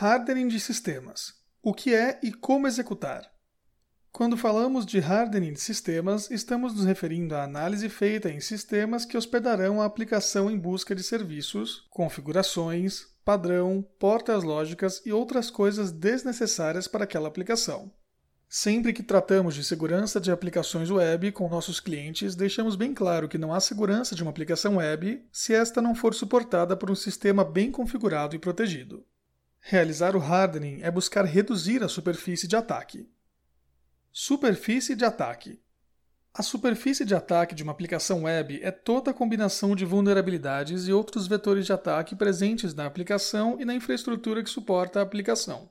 Hardening de sistemas. O que é e como executar? Quando falamos de hardening de sistemas, estamos nos referindo à análise feita em sistemas que hospedarão a aplicação em busca de serviços, configurações, padrão, portas lógicas e outras coisas desnecessárias para aquela aplicação. Sempre que tratamos de segurança de aplicações web com nossos clientes, deixamos bem claro que não há segurança de uma aplicação web se esta não for suportada por um sistema bem configurado e protegido. Realizar o hardening é buscar reduzir a superfície de ataque. Superfície de ataque. A superfície de ataque de uma aplicação web é toda a combinação de vulnerabilidades e outros vetores de ataque presentes na aplicação e na infraestrutura que suporta a aplicação.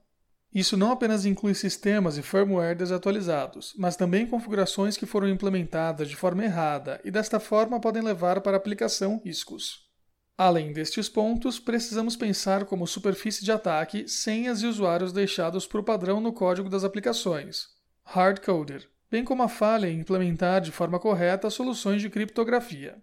Isso não apenas inclui sistemas e firmware desatualizados, mas também configurações que foram implementadas de forma errada e desta forma podem levar para a aplicação riscos. Além destes pontos, precisamos pensar como superfície de ataque senhas e usuários deixados por padrão no código das aplicações, hardcoder, bem como a falha em implementar de forma correta soluções de criptografia.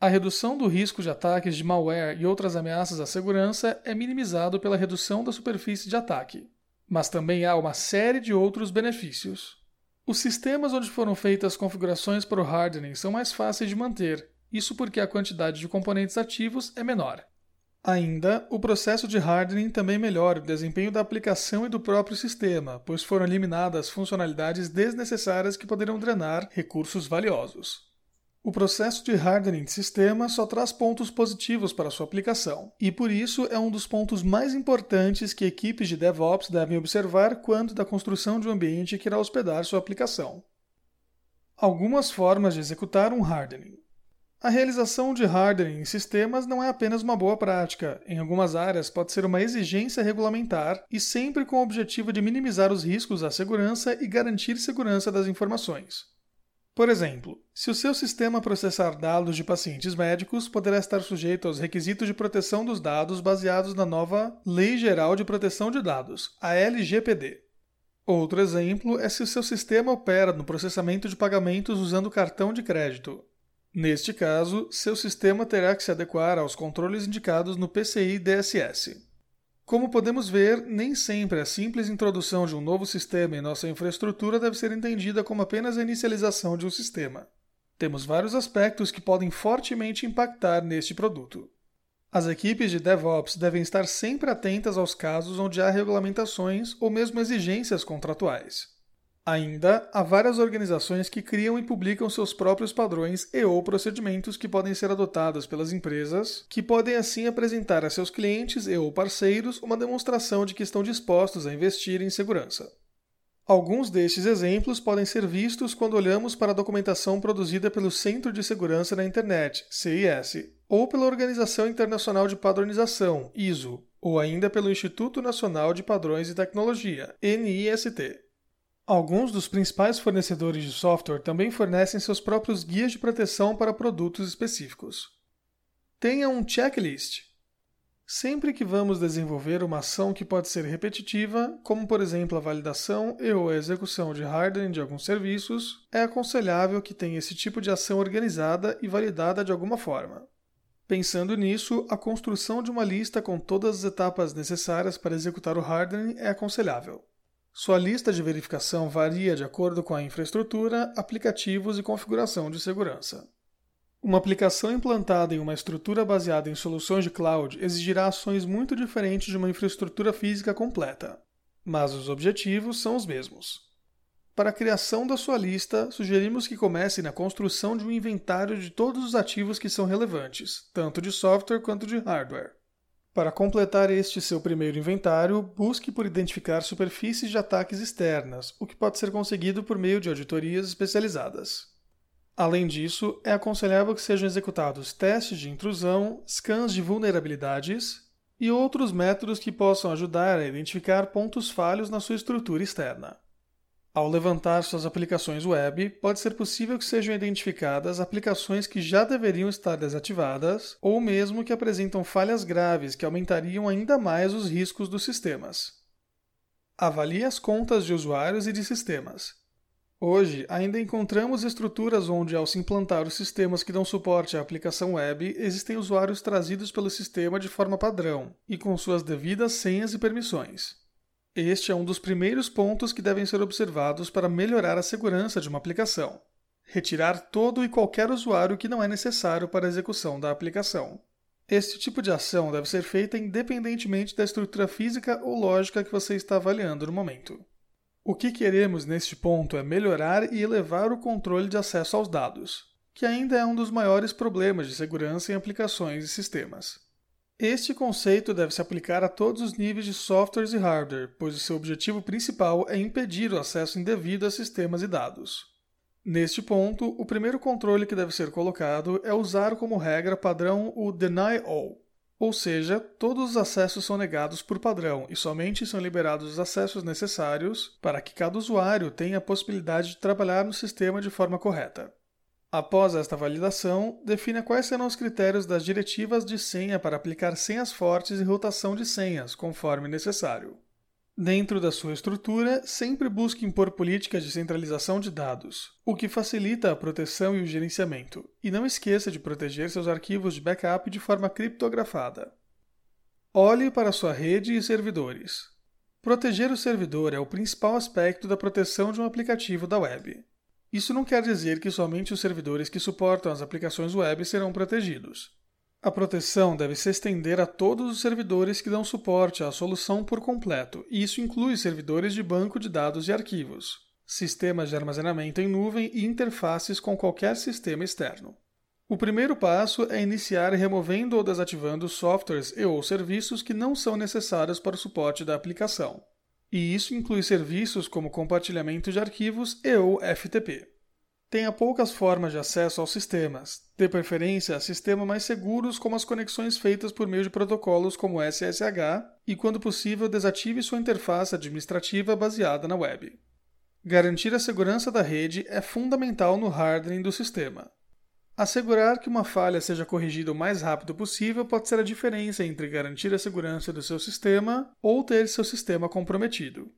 A redução do risco de ataques de malware e outras ameaças à segurança é minimizado pela redução da superfície de ataque, mas também há uma série de outros benefícios. Os sistemas onde foram feitas configurações para o hardening são mais fáceis de manter isso porque a quantidade de componentes ativos é menor. Ainda, o processo de hardening também melhora o desempenho da aplicação e do próprio sistema, pois foram eliminadas funcionalidades desnecessárias que poderiam drenar recursos valiosos. O processo de hardening de sistema só traz pontos positivos para sua aplicação, e por isso é um dos pontos mais importantes que equipes de DevOps devem observar quando da construção de um ambiente que irá hospedar sua aplicação. Algumas formas de executar um hardening. A realização de hardening em sistemas não é apenas uma boa prática. Em algumas áreas, pode ser uma exigência regulamentar e sempre com o objetivo de minimizar os riscos à segurança e garantir segurança das informações. Por exemplo, se o seu sistema processar dados de pacientes médicos, poderá estar sujeito aos requisitos de proteção dos dados baseados na nova Lei Geral de Proteção de Dados, a LGPD. Outro exemplo é se o seu sistema opera no processamento de pagamentos usando cartão de crédito. Neste caso, seu sistema terá que se adequar aos controles indicados no PCI DSS. Como podemos ver, nem sempre a simples introdução de um novo sistema em nossa infraestrutura deve ser entendida como apenas a inicialização de um sistema. Temos vários aspectos que podem fortemente impactar neste produto. As equipes de DevOps devem estar sempre atentas aos casos onde há regulamentações ou mesmo exigências contratuais. Ainda, há várias organizações que criam e publicam seus próprios padrões e ou procedimentos que podem ser adotados pelas empresas, que podem assim apresentar a seus clientes e ou parceiros uma demonstração de que estão dispostos a investir em segurança. Alguns destes exemplos podem ser vistos quando olhamos para a documentação produzida pelo Centro de Segurança na Internet, CIS, ou pela Organização Internacional de Padronização, ISO, ou ainda pelo Instituto Nacional de Padrões e Tecnologia, NIST. Alguns dos principais fornecedores de software também fornecem seus próprios guias de proteção para produtos específicos. Tenha um checklist. Sempre que vamos desenvolver uma ação que pode ser repetitiva, como por exemplo a validação e ou a execução de hardening de alguns serviços, é aconselhável que tenha esse tipo de ação organizada e validada de alguma forma. Pensando nisso, a construção de uma lista com todas as etapas necessárias para executar o hardening é aconselhável. Sua lista de verificação varia de acordo com a infraestrutura, aplicativos e configuração de segurança. Uma aplicação implantada em uma estrutura baseada em soluções de cloud exigirá ações muito diferentes de uma infraestrutura física completa, mas os objetivos são os mesmos. Para a criação da sua lista, sugerimos que comece na construção de um inventário de todos os ativos que são relevantes, tanto de software quanto de hardware. Para completar este seu primeiro inventário, busque por identificar superfícies de ataques externas, o que pode ser conseguido por meio de auditorias especializadas. Além disso, é aconselhável que sejam executados testes de intrusão, scans de vulnerabilidades e outros métodos que possam ajudar a identificar pontos falhos na sua estrutura externa. Ao levantar suas aplicações web, pode ser possível que sejam identificadas aplicações que já deveriam estar desativadas ou mesmo que apresentam falhas graves que aumentariam ainda mais os riscos dos sistemas. Avalie as contas de usuários e de sistemas. Hoje, ainda encontramos estruturas onde, ao se implantar os sistemas que dão suporte à aplicação web, existem usuários trazidos pelo sistema de forma padrão e com suas devidas senhas e permissões. Este é um dos primeiros pontos que devem ser observados para melhorar a segurança de uma aplicação. Retirar todo e qualquer usuário que não é necessário para a execução da aplicação. Este tipo de ação deve ser feita independentemente da estrutura física ou lógica que você está avaliando no momento. O que queremos neste ponto é melhorar e elevar o controle de acesso aos dados, que ainda é um dos maiores problemas de segurança em aplicações e sistemas. Este conceito deve se aplicar a todos os níveis de softwares e hardware, pois o seu objetivo principal é impedir o acesso indevido a sistemas e dados. Neste ponto, o primeiro controle que deve ser colocado é usar como regra padrão o Deny All, ou seja, todos os acessos são negados por padrão e somente são liberados os acessos necessários para que cada usuário tenha a possibilidade de trabalhar no sistema de forma correta. Após esta validação, defina quais serão os critérios das diretivas de senha para aplicar senhas fortes e rotação de senhas, conforme necessário. Dentro da sua estrutura, sempre busque impor políticas de centralização de dados, o que facilita a proteção e o gerenciamento, e não esqueça de proteger seus arquivos de backup de forma criptografada. Olhe para sua rede e servidores. Proteger o servidor é o principal aspecto da proteção de um aplicativo da web. Isso não quer dizer que somente os servidores que suportam as aplicações web serão protegidos. A proteção deve se estender a todos os servidores que dão suporte à solução por completo, e isso inclui servidores de banco de dados e arquivos, sistemas de armazenamento em nuvem e interfaces com qualquer sistema externo. O primeiro passo é iniciar removendo ou desativando softwares e ou serviços que não são necessários para o suporte da aplicação. E isso inclui serviços como compartilhamento de arquivos e ou FTP. Tenha poucas formas de acesso aos sistemas, de preferência a sistemas mais seguros como as conexões feitas por meio de protocolos como SSH e, quando possível, desative sua interface administrativa baseada na web. Garantir a segurança da rede é fundamental no hardening do sistema. Assegurar que uma falha seja corrigida o mais rápido possível pode ser a diferença entre garantir a segurança do seu sistema ou ter seu sistema comprometido.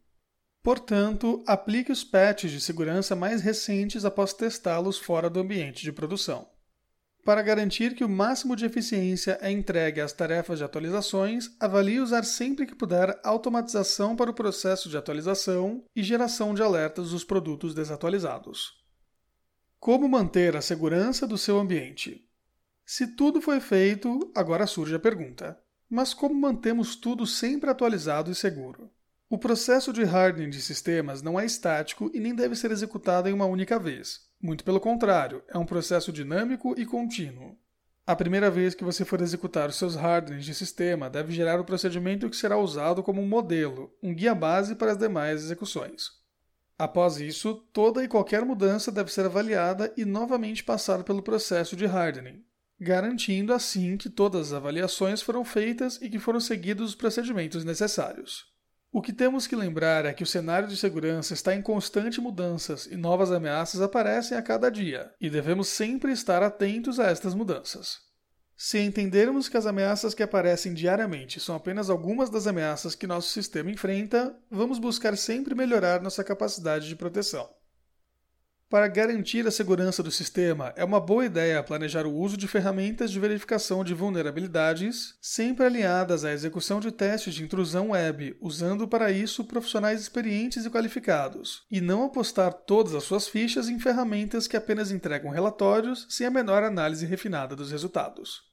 Portanto, aplique os patches de segurança mais recentes após testá-los fora do ambiente de produção. Para garantir que o máximo de eficiência é entregue às tarefas de atualizações, avalie usar sempre que puder automatização para o processo de atualização e geração de alertas dos produtos desatualizados. Como manter a segurança do seu ambiente? Se tudo foi feito, agora surge a pergunta: mas como mantemos tudo sempre atualizado e seguro? O processo de hardening de sistemas não é estático e nem deve ser executado em uma única vez. Muito pelo contrário, é um processo dinâmico e contínuo. A primeira vez que você for executar os seus hardenings de sistema deve gerar o procedimento que será usado como um modelo, um guia base para as demais execuções. Após isso, toda e qualquer mudança deve ser avaliada e novamente passar pelo processo de hardening, garantindo assim que todas as avaliações foram feitas e que foram seguidos os procedimentos necessários. O que temos que lembrar é que o cenário de segurança está em constante mudanças e novas ameaças aparecem a cada dia, e devemos sempre estar atentos a estas mudanças. Se entendermos que as ameaças que aparecem diariamente são apenas algumas das ameaças que nosso sistema enfrenta, vamos buscar sempre melhorar nossa capacidade de proteção. Para garantir a segurança do sistema, é uma boa ideia planejar o uso de ferramentas de verificação de vulnerabilidades, sempre alinhadas à execução de testes de intrusão web, usando para isso profissionais experientes e qualificados, e não apostar todas as suas fichas em ferramentas que apenas entregam relatórios sem a menor análise refinada dos resultados.